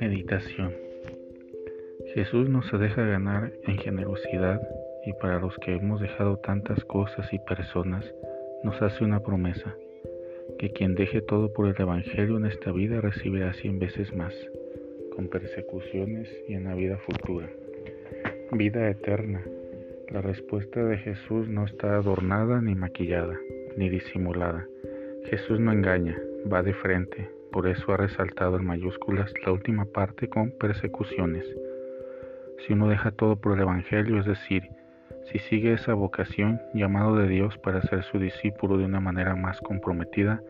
Meditación Jesús no se deja ganar en generosidad y para los que hemos dejado tantas cosas y personas nos hace una promesa, que quien deje todo por el Evangelio en esta vida recibirá cien veces más, con persecuciones y en la vida futura. Vida eterna. La respuesta de Jesús no está adornada ni maquillada, ni disimulada. Jesús no engaña, va de frente, por eso ha resaltado en mayúsculas la última parte con persecuciones. Si uno deja todo por el Evangelio, es decir, si sigue esa vocación, llamado de Dios para ser su discípulo de una manera más comprometida,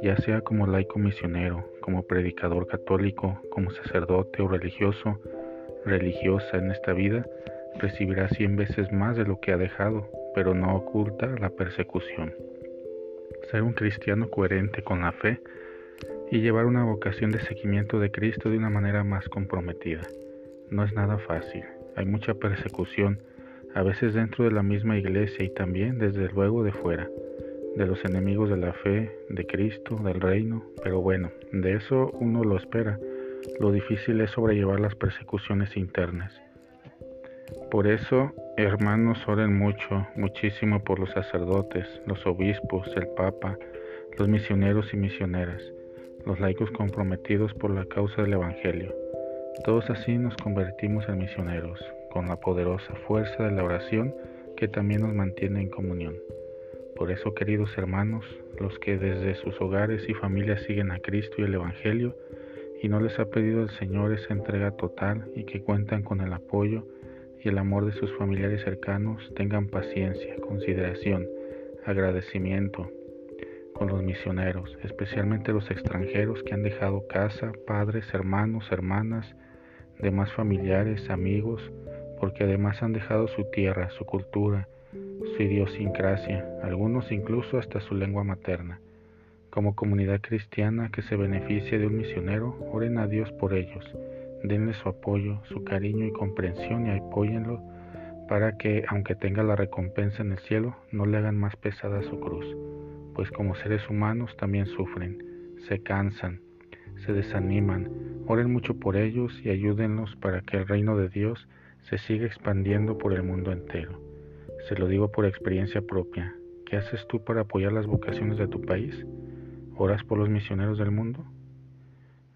ya sea como laico misionero, como predicador católico, como sacerdote o religioso, religiosa en esta vida, recibirá cien veces más de lo que ha dejado, pero no oculta la persecución. Ser un cristiano coherente con la fe y llevar una vocación de seguimiento de Cristo de una manera más comprometida. No es nada fácil, hay mucha persecución, a veces dentro de la misma iglesia y también desde luego de fuera, de los enemigos de la fe, de Cristo, del reino, pero bueno, de eso uno lo espera. Lo difícil es sobrellevar las persecuciones internas. Por eso, hermanos, oren mucho, muchísimo por los sacerdotes, los obispos, el Papa, los misioneros y misioneras, los laicos comprometidos por la causa del Evangelio. Todos así nos convertimos en misioneros, con la poderosa fuerza de la oración que también nos mantiene en comunión. Por eso, queridos hermanos, los que desde sus hogares y familias siguen a Cristo y el Evangelio, y no les ha pedido el Señor esa entrega total y que cuentan con el apoyo y el amor de sus familiares cercanos, tengan paciencia, consideración, agradecimiento con los misioneros, especialmente los extranjeros que han dejado casa, padres, hermanos, hermanas, demás familiares, amigos, porque además han dejado su tierra, su cultura, su idiosincrasia, algunos incluso hasta su lengua materna. Como comunidad cristiana que se beneficie de un misionero, oren a Dios por ellos, denle su apoyo, su cariño y comprensión y apóyenlo para que, aunque tenga la recompensa en el cielo, no le hagan más pesada su cruz, pues como seres humanos también sufren, se cansan, se desaniman, oren mucho por ellos y ayúdenlos para que el reino de Dios se sigue expandiendo por el mundo entero. Se lo digo por experiencia propia. ¿Qué haces tú para apoyar las vocaciones de tu país? ¿Oras por los misioneros del mundo?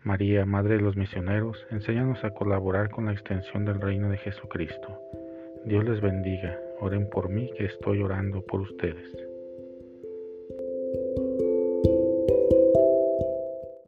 María, Madre de los Misioneros, enséñanos a colaborar con la extensión del reino de Jesucristo. Dios les bendiga. Oren por mí que estoy orando por ustedes.